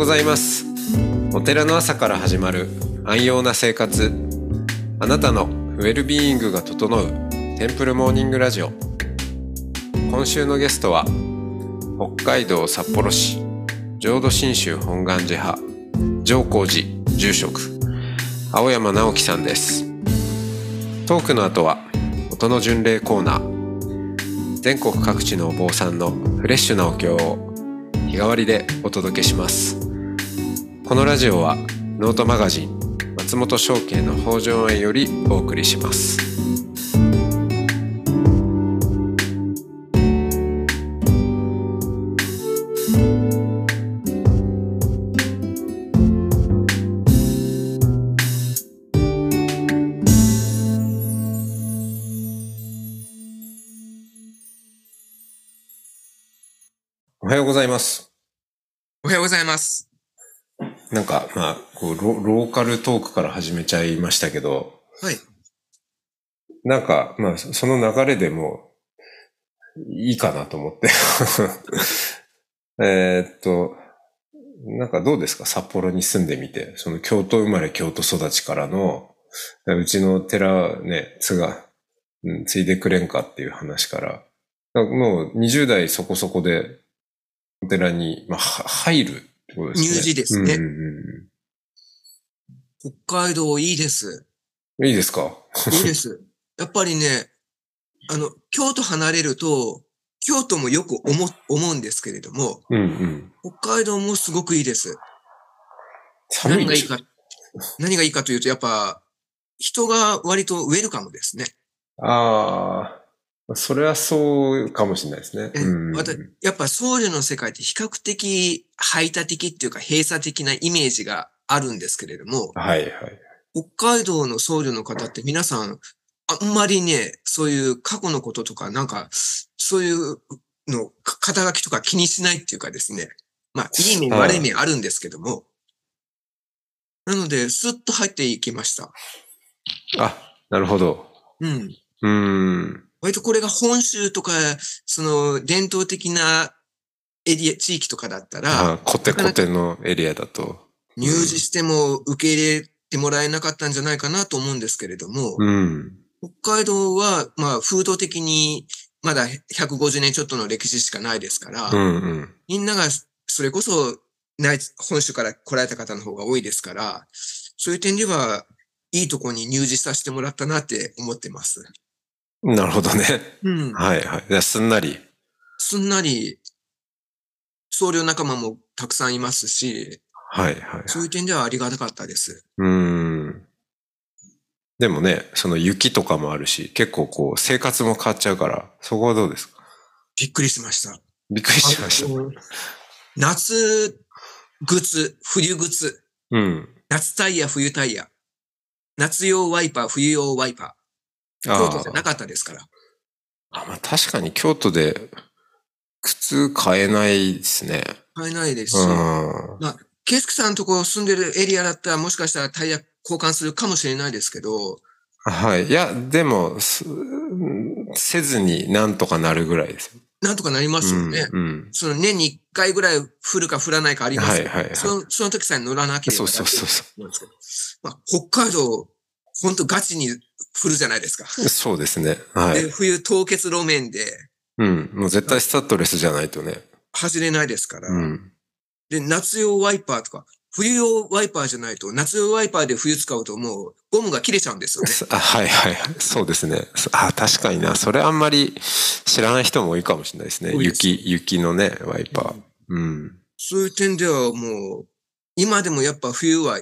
ございます。お寺の朝から始まる安養な生活。あなたのウェルビーイングが整うテンプルモーニングラジオ。今週のゲストは北海道札幌市浄土真宗本願寺派上皇寺住職青山直樹さんです。トークの後は音の巡礼コーナー。全国各地のお坊さんのフレッシュなお経を日替わりでお届けします。このラジオはノートマガジン松本証券の北条園よりお送りしますおはようございますおはようございます。なんか、まあ、こうロ、ローカルトークから始めちゃいましたけど、はい。なんか、まあ、そその流れでもいいかなと思って。えーっと、なんかどうですか？札幌に住んでみて。その京都生まれ京都育ちからの、うちの寺ね、つが、うん、継いでくれんかっていう話から、もう20代そこそこでお寺に、まあ、は入ることですね。入寺ですねうんうんうん北海道いいです。うんいいですか？いいです。やっぱりね、あの、京都離れると、京都もよく思う思うんですけれども、うんうん。北海道もすごくいいです。何がいいか、何がいいかというと、やっぱ、人が割とウェルカムですね。ああ、それはそうかもしれないですね。えうんまたやっぱ僧侶の世界って比較的排他的っていうか閉鎖的なイメージがあるんですけれども、はいはい。北海道の僧侶の方って皆さん、あんまりね、そういう過去のこととか、なんか、そういうの、か肩書きとか気にしないっていうかですね。まあ、いい面、はい悪い面あるんですけども。なので、スッと入っていきました。あ、なるほど。うん。うーん。割とこれが本州とか、その伝統的なエリア、地域とかだったら、あコテコテのエリアだと。入寺しても受け入れてもらえなかったんじゃないかなと思うんですけれども、うん。北海道は、まあ、風土的に、まだ150年ちょっとの歴史しかないですから、うんうん。みんなが、それこそ、内本州から来られた方の方が多いですから、そういう点では、いいとこに入寺させてもらったなって思ってます。なるほどね。うん。はいはい。すんなり。すんなり、僧侶仲間もたくさんいますし、はいはい。そういう点ではありがたかったです。うーん。でもね、その雪とかもあるし、結構こう生活も変わっちゃうから、そこはどうですか？びっくりしました。びっくりしました。夏靴、冬靴、うん。夏タイヤ、冬タイヤ。夏用ワイパー、冬用ワイパー。あ京都じゃなかったですから。あ、まあ確かに京都で靴買えないですね。買えないですし。うん。ケイスケさんのとこ住んでるエリアだったらもしかしたらタイヤ交換するかもしれないですけど、はい。いや、でも、すせずになんとかなるぐらいですよ。なんとかなりますよね。うん。うんその年に1回ぐらい降るか降らないかありますよはいはいはいそのその時さえ乗らなければそうそうそうそなんですけど。まあ、北海道、本当ガチに降るじゃないですか。う。そうですね。はい。で、冬凍結路面でうん。もう絶対スタッドレスじゃないとね。走れないですから。うん。で、夏用ワイパーとか、冬用ワイパーじゃないと、夏用ワイパーで冬使うともうゴムが切れちゃうんですよね。あはいはいはい。そうですね。そあ、確かにな。それあんまり知らない人も多いかもしれないですね。す雪、雪のね、ワイパー。うん。そういう点ではもう、今でもやっぱ冬は、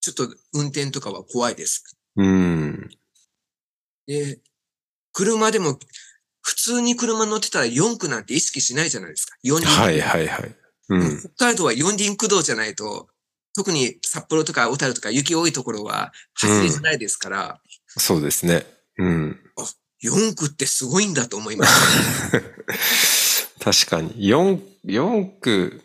ちょっと運転とかは怖いです。うん。で、車でも、普通に車乗ってたら4区なんて意識しないじゃないですか。4輪。はいはいはい。うん。北海道は4輪駆動じゃないと、特に札幌とか小樽とか雪多いところは走りづらいですから、そうですね。うん。4区ってすごいんだと思います。確かに。4、四区、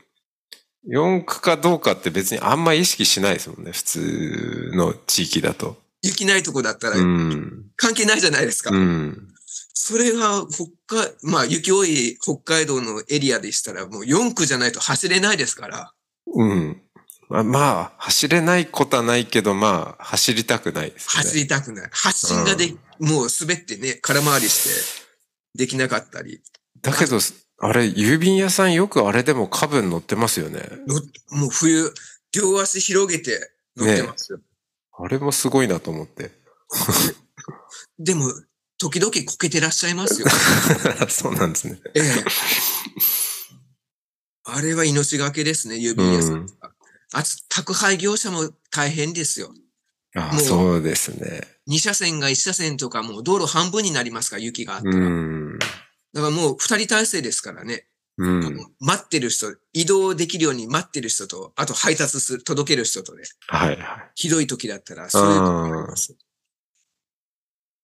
4区かどうかって別にあんま意識しないですもんね。普通の地域だと。雪ないとこだったらうん。関係ないじゃないですか。うん。それが北海、まあ雪多い北海道のエリアでしたらもう4区じゃないと走れないですから。うん。まあ、まあ、走れないことはないけど、まあ、走りたくないですね。走りたくない。発信がで、もう滑ってね、空回りして、できなかったり。だけど、あれ、郵便屋さんよくあれでもカブン乗ってますよね。のもう冬、両足広げて乗ってますよ。あれもすごいなと思って。でも、時々こけてらっしゃいますよ。そうなんですね。ええ。あれは命がけですね、郵便屋さんとか。あと、宅配業者も大変ですよ。あもうそうですね。2車線が1車線とかもう道路半分になりますから、雪があったうら。ん。だからもう2人体制ですからね。うん。待ってる人、移動できるように待ってる人と、あと配達する、届ける人とね、はいはい。ひどい時だったら、そういう時があります。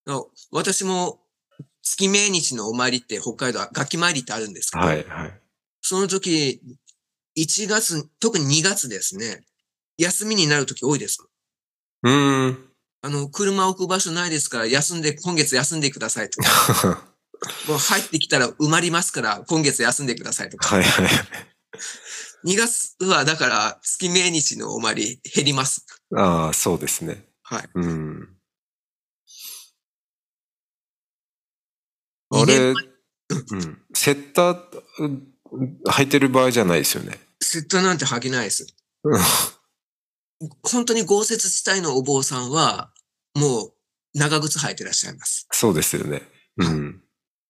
あ私も月命日のお参りって北海道は楽器参りってあるんですけど、はいはい。その時、1月、特に2月ですね、休みになる時多いです。うーん。あの、車置く場所ないですから、休んで、今月休んでくださいとか。もう入ってきたら埋まりますから、今月休んでくださいとか。はいはい。2月は、だから、月命日のお参り減ります。ああ、そうですね。はい。うん。あれ、うん。セッター、うん履いてる場合じゃないですよね。セットなんて履けないです。うん本当に豪雪地帯のお坊さんは、もう長靴履いてらっしゃいます。そうですよね。うん。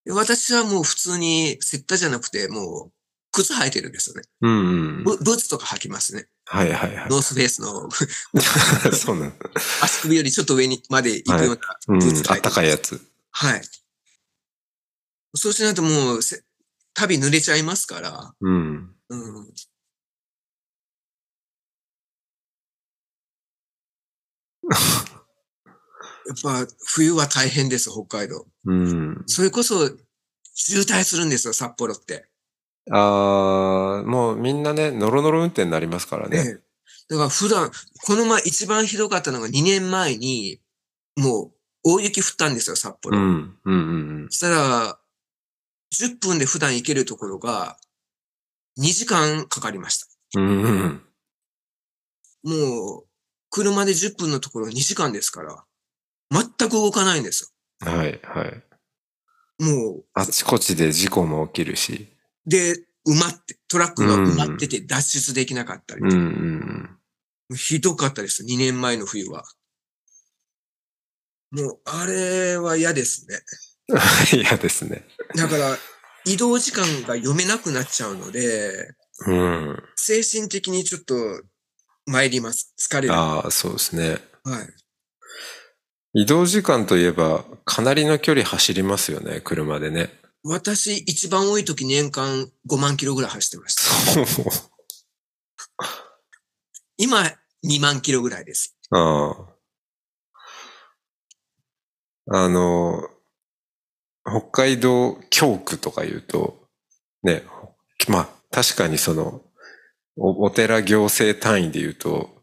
で私はもう普通にセッタじゃなくて、もう靴履いてるんですよね。うんうん。ブブーツとか履きますね。はいはいはノースフェイスのい。そうなんだ。足首よりちょっと上にまで行くようなうんブーツ履いて。あったかいやつ。はい。そうしないともうせ、旅濡れちゃいますから。うん。うん。やっぱ冬は大変です、北海道。うん。それこそ渋滞するんですよ、札幌って。ああ、もうみんなね、ノロノロ運転になりますからね。ええだから普段、この前一番ひどかったのが2年前に、もう大雪降ったんですよ、札う幌。ん。うんうんそしたら、10分で普段行けるところが2時間かかりました。うん。うん。もう、車で10分のところ2時間ですから、全く動かないんですはいはい。よ。もあちこちで事故も起きるし。う、で、埋まって、トラックが埋まってて脱出できなかったりうんうんひどかったです、2年前の冬は。もう、あれは嫌ですね。うん。嫌ですね。だから、移動時間が読めなくなっちゃうので、うん。精神的にちょっと参ります。疲れる。はああ、そうですね。い。移動時間といえば、かなりの距離走りますよね、車でね。私、一番多い時年間5万キロぐらい走ってました。今、2万キロぐらいです。ああ。あの、北海道教区とか言うと、ね、まあ、確かにその、おお寺行政単位で言うと、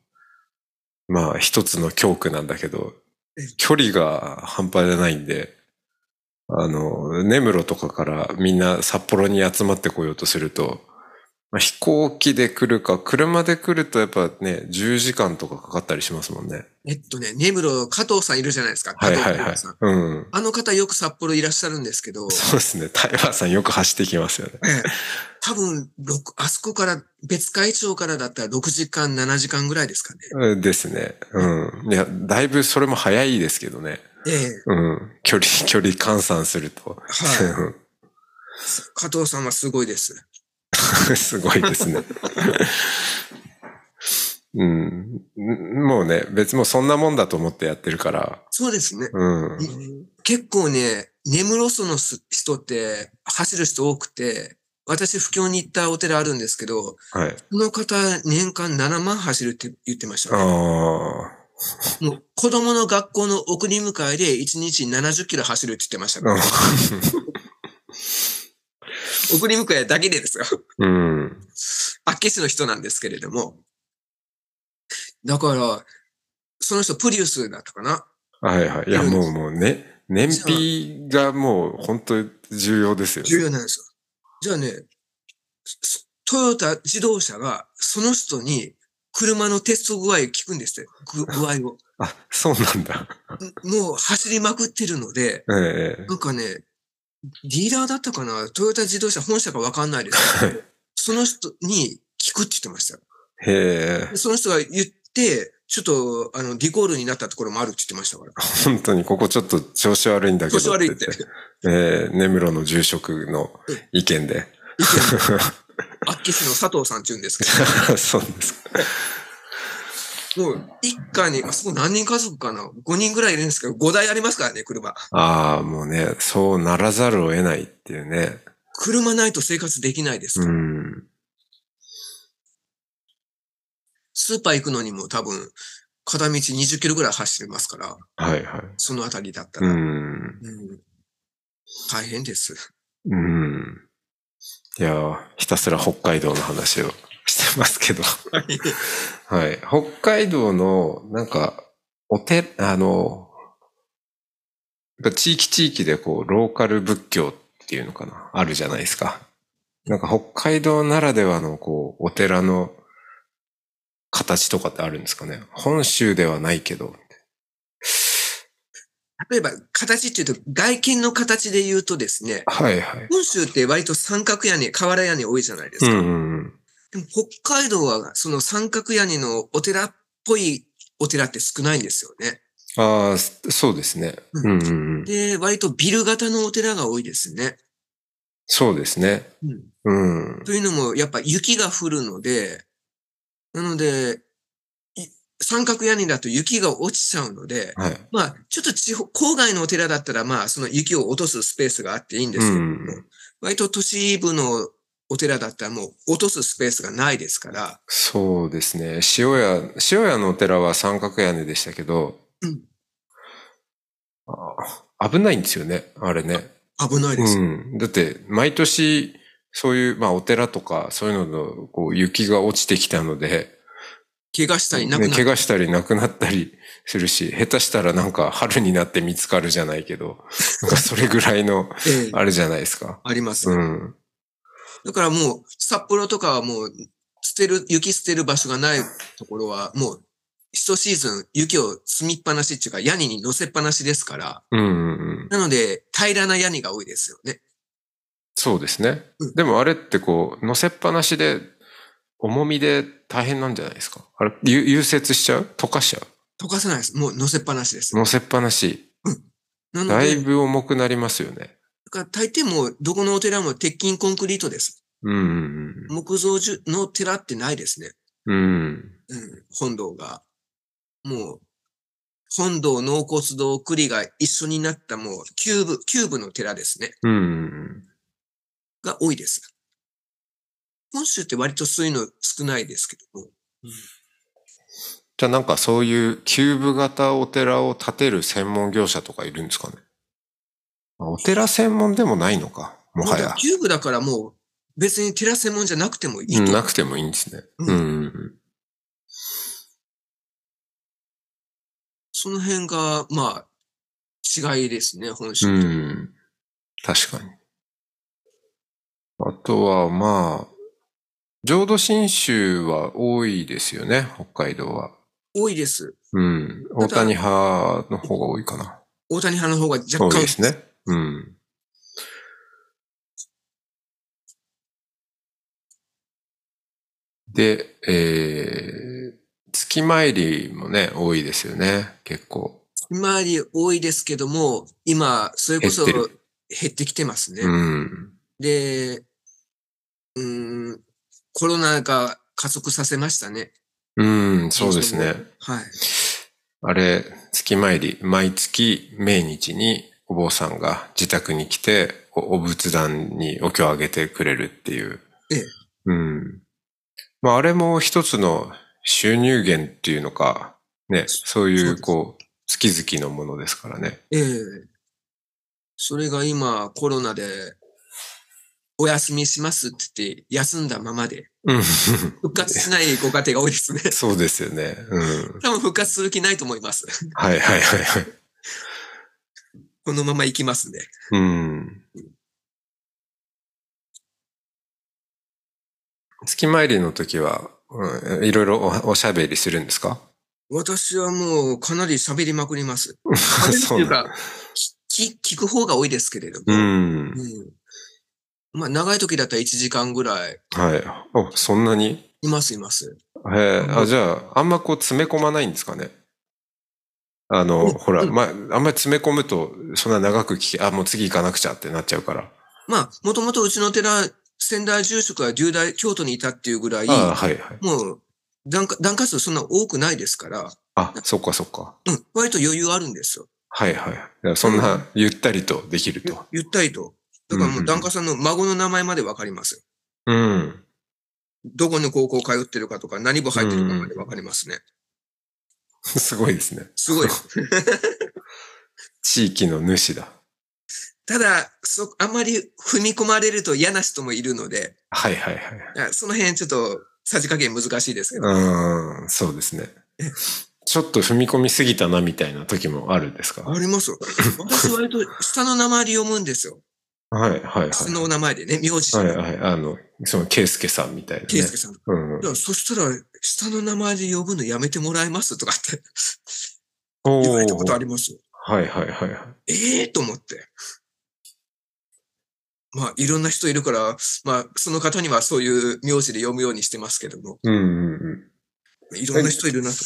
まあ、一つの教区なんだけどえ、距離が半端じゃないんで、あの、根室とかからみんな札幌に集まってこようとすると、まあ、飛行機で来るか、車で来るとやっぱね、10時間とかかかったりしますもんね。えっとね、根室、加藤さんいるじゃないですか。はいはいはい加藤さん。うん。あの方よく札幌いらっしゃるんですけど、そうですね。タイガーさんよく走ってきますよね。ええ多分、六あそこから、別海町からだったら6時間、7時間ぐらいですかね。うんですね。うん。いや、だいぶそれも早いですけどね。ええうん。距離、距離換算すると。は加藤さんはすごいです。い。すごいですね。うん。もうね、別もそんなもんだと思ってやってるから。そうですね。うん。結構ね、根室市のす人って走る人多くて、私、不況に行ったお寺あるんですけど、はい。この方、年間7万走るって言ってました、あね。あ。もう子供の学校の送り迎えで1日70キロ走るって言ってました、ね。送り迎えだけでですよ。うん。厚岸の人なんですけれども。だから、その人プリウスだったかな。はいはい。いや、もうもうね、燃費がもう本当重要ですよね。重要なんですよ。じゃあね、そトヨタ自動車がその人に車のテスト具合聞くんですって、ぐ具合を。あ、そうなんだ。もう走りまくってるので、ええなんかね、ディーラーだったかな？トヨタ自動車本社かわかんないですけど、その人に聞くって言ってましたよ。へえで。その人が言って、ちょっと、あの、リコールになったところもあるって言ってましたから。本当にここちょっと調子悪いんだけど。調子悪いって。えー、根室の住職の意見で。アッキスの佐藤さんって言うんですけ そうですもう一家に、あそこ何人家族かな ?5 人ぐらいいるんですけど、5台ありますからね、車。ああ、もうね、そうならざるを得ないっていうね。車ないと生活できないですうから。ん。スーパー行くのにも多分、片道20キロぐらい走れますから、はいはい。そのあたりだったうら。ん。うん大変です。うん。いやー、ひたすら北海道の話をしてますけど。はい。北海道の、なんか、おて、あの、地域地域でこう、ローカル仏教っていうのかな、あるじゃないですか。なんか北海道ならではの、こう、お寺の形とかってあるんですかね。本州ではないけど。例えば、形っていうと、外見の形で言うとですね、はいはい。本州って割と三角屋根、瓦屋根多いじゃないですか。うんうんうん。でも北海道はその三角屋根のお寺っぽいお寺って少ないんですよね。ああ、そうですね。ううんうんうん。で、割とビル型のお寺が多いですね。そうですね。うん。というのも、やっぱ雪が降るので、なので、い三角屋根だと雪が落ちちゃうので、はい。まあ、ちょっと地方、郊外のお寺だったら、まあ、その雪を落とすスペースがあっていいんですけども、うん割と都市部のお寺だったらもう落とすスペースがないですから、そうですね。塩屋、塩屋のお寺は三角屋根でしたけど、うんあ危ないんですよね、あれね。危ないです。うん。だって、毎年、そういう、まあ、お寺とか、そういうのの、こう、雪が落ちてきたので、怪我したりなくね、な怪我したりなくなったりするし、下手したらなんか春になって見つかるじゃないけど、なんかそれぐらいの、ええあれじゃないですか。あります。うん。だからもう、札幌とかはもう、捨てる、雪捨てる場所がないところは、もう、一シーズン雪を積みっぱなしっていうか、屋根に乗せっぱなしですから、うんうんうん。なので、平らな屋根が多いですよね。そうですねうん。でもあれってこう、乗せっぱなしで、重みで大変なんじゃないですか？あれ、ゆ融雪しちゃう？溶かしちゃう？溶かさないです。もう乗せっぱなしです。乗せっぱなし。なので、だいぶ重くなりますよね。だから大抵もう、どこのお寺も鉄筋コンクリートです。うんうん木造の寺ってないですね。うん。うん。うん、本堂が。もう、本堂、納骨堂、庫裡が一緒になったもう、キューブ、キューブの寺ですね。うんうんが多いです。本州って割とそういうの少ないですけども。じゃあなんかそういうキューブ型お寺を建てる専門業者とかいるんですかねあお寺専門でもないのかもはや。キューブだからもう別に寺専門じゃなくてもいいとうん。なくてもいいんですね。ううんんうんうん。その辺が、まあ、違いですね、本州うと。ん。確かに。あとは、まあ、浄土真宗は多いですよね、北海道は。多いです。うん。大谷派の方が多いかな。大谷派の方が若干多いですね。うん。で、えー、月参りもね、多いですよね、結構。今り多いですけども、今、それこそ減って減ってきてますね。うん。で、うーん、コロナが加速させましたね。うん、そうですね。はい。あれ、月参り、毎月命日にお坊さんが自宅に来て、おお仏壇にお経をあげてくれるっていう。ええうん。まあ、あれも一つの収入源っていうのか、ね、そういそうこう、月々のものですからね。ええそれが今、コロナで、お休みしますって言って、休んだままで、うん。復活しないご家庭が多いですね。そうですよね。うん。多分復活する気ないと思います。はいはいはいはい。このまま行きますね。うん。月参りの時は、うん、いろいろおおしゃべりするんですか？私はもうかなり喋りまくります。そうか、き聞く方が多いですけれども。うん。うんまあ、長い時だったら1時間ぐらい。はい。お、そんなに？います、います。へえ、あ、じゃあ、あんまこう詰め込まないんですかね？あの、うんほら、うんまあ、あんまり詰め込むと、そんな長く聞き、あ、もう次行かなくちゃってなっちゃうから。まあ、もともとうちの寺、仙台住職は龍大、京都にいたっていうぐらい、ああ、はいはい。もう、檀家檀家数そんな多くないですから、あ、そっかそっか。うん、割と余裕あるんですよ。はいはい。そんな、ゆったりとできるゆと。ゆったりと。だからもう檀家さんの孫の名前までわかりますよ。うん。どこの高校通ってるかとか、何部入ってるかまでわかりますね。すごいですね。すごい。地域の主だ。ただ、そ、あまり踏み込まれると嫌な人もいるので、はいはいはい。その辺ちょっと、さじ加減難しいですけど。うん、そうですね。ちょっと踏み込みすぎたなみたいな時もあるんですか？ありますよ。私割と下の名前で読むんですよ。はいはいはい。下の名前でね、名字じゃないはいはい。あの、その、ケイスケさんみたいなね。ケイスケさん。うんそしたら、下の名前で呼ぶのやめてもらえますとかってお言われたことあーりますよ。はいはいはいはい。ええと思って。まあ、いろんな人いるから、まあ、その方にはそういう名字で読むようにしてますけども、うんうんうん。いろんな人いるなと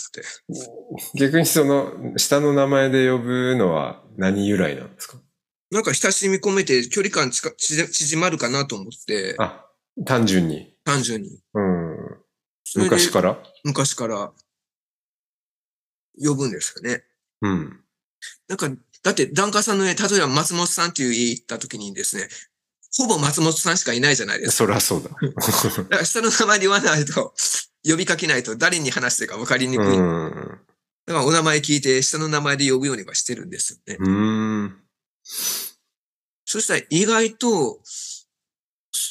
思って。逆にその、下の名前で呼ぶのは何由来なんですか？なんか親しみ込めて距離感近縮縮まるかなと思って、あ、単純に。単純に。うん。昔から？昔から呼ぶんですよね。うん。なんか、だって、檀家さんの家、例えば松本さんっていう家行った時にですね、ほぼ松本さんしかいないじゃないですか。そりゃそうだ。だから下の名前で言わないと、呼びかけないと誰に話してるか分かりにくい。だうん。からお名前聞いて下の名前で呼ぶようにはしてるんですよね。うん。そしたら意外と、そ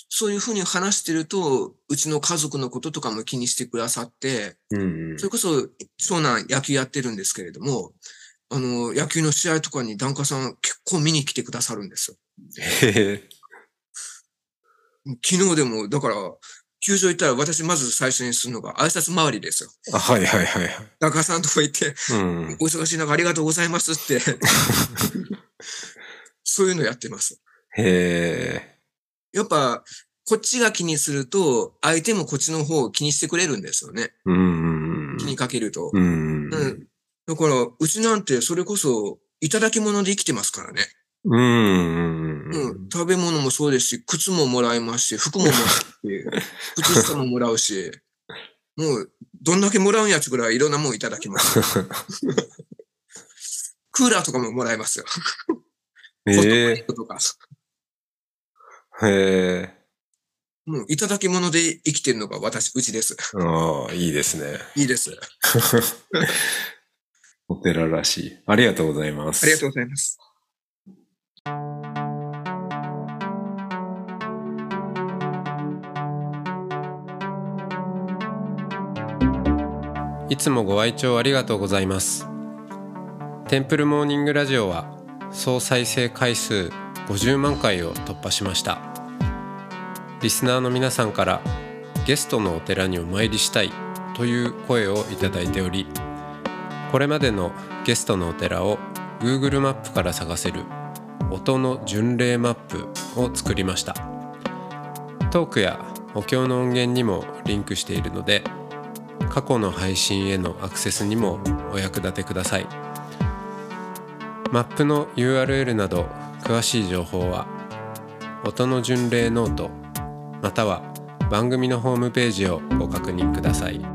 そういうふうに話してると、うちの家族のこととかも気にしてくださって、うんそれこそ長男野球やってるんですけれども、あの、野球の試合とかに檀家さん結構見に来てくださるんですよ。へえ。昨日でも、だから、球場行ったら私まず最初にするのが挨拶回りですよ。あはいはいはいはい。檀家さんとこ行って、うん。お忙しい中ありがとうございますって、そういうのやってます。へえ。やっぱ、こっちが気にすると、相手もこっちの方を気にしてくれるんですよね。うん。気にかけると。うん。うん。だから、うちなんてそれこそ、いただき物で生きてますからね。うん。うん。食べ物もそうですし、靴ももらいますし、服ももらうし、靴下ももらうし、もう、どんだけもらうんやつぐらいいろんなもんいただきます。クーラーとかももらいますよ。へえ。とか。へえ。もう、いただき物で生きてるのが私、うちです。ああ、いいですね。いいです。お寺らしい。ありがとうございます。ありがとうございます。いつもご愛聴ありがとうございます。テンプルモーニングラジオは総再生回数50万回を突破しました。リスナーの皆さんからゲストのお寺にお参りしたいという声をいただいており、これまでのゲストのお寺を Google マップから探せる音の巡礼マップを作りました。トークやお経の音源にもリンクしているので、過去の配信へのアクセスにもお役立てくださいマップの URL など詳しい情報は音の巡礼ノートまたは番組のホームページをご確認ください。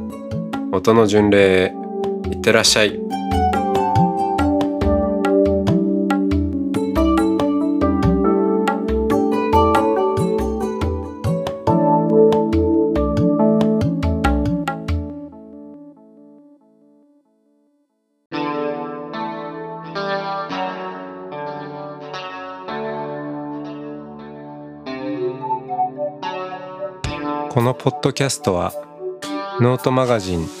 音の巡礼へいってらっしゃい。このポッドキャストはノートマガジン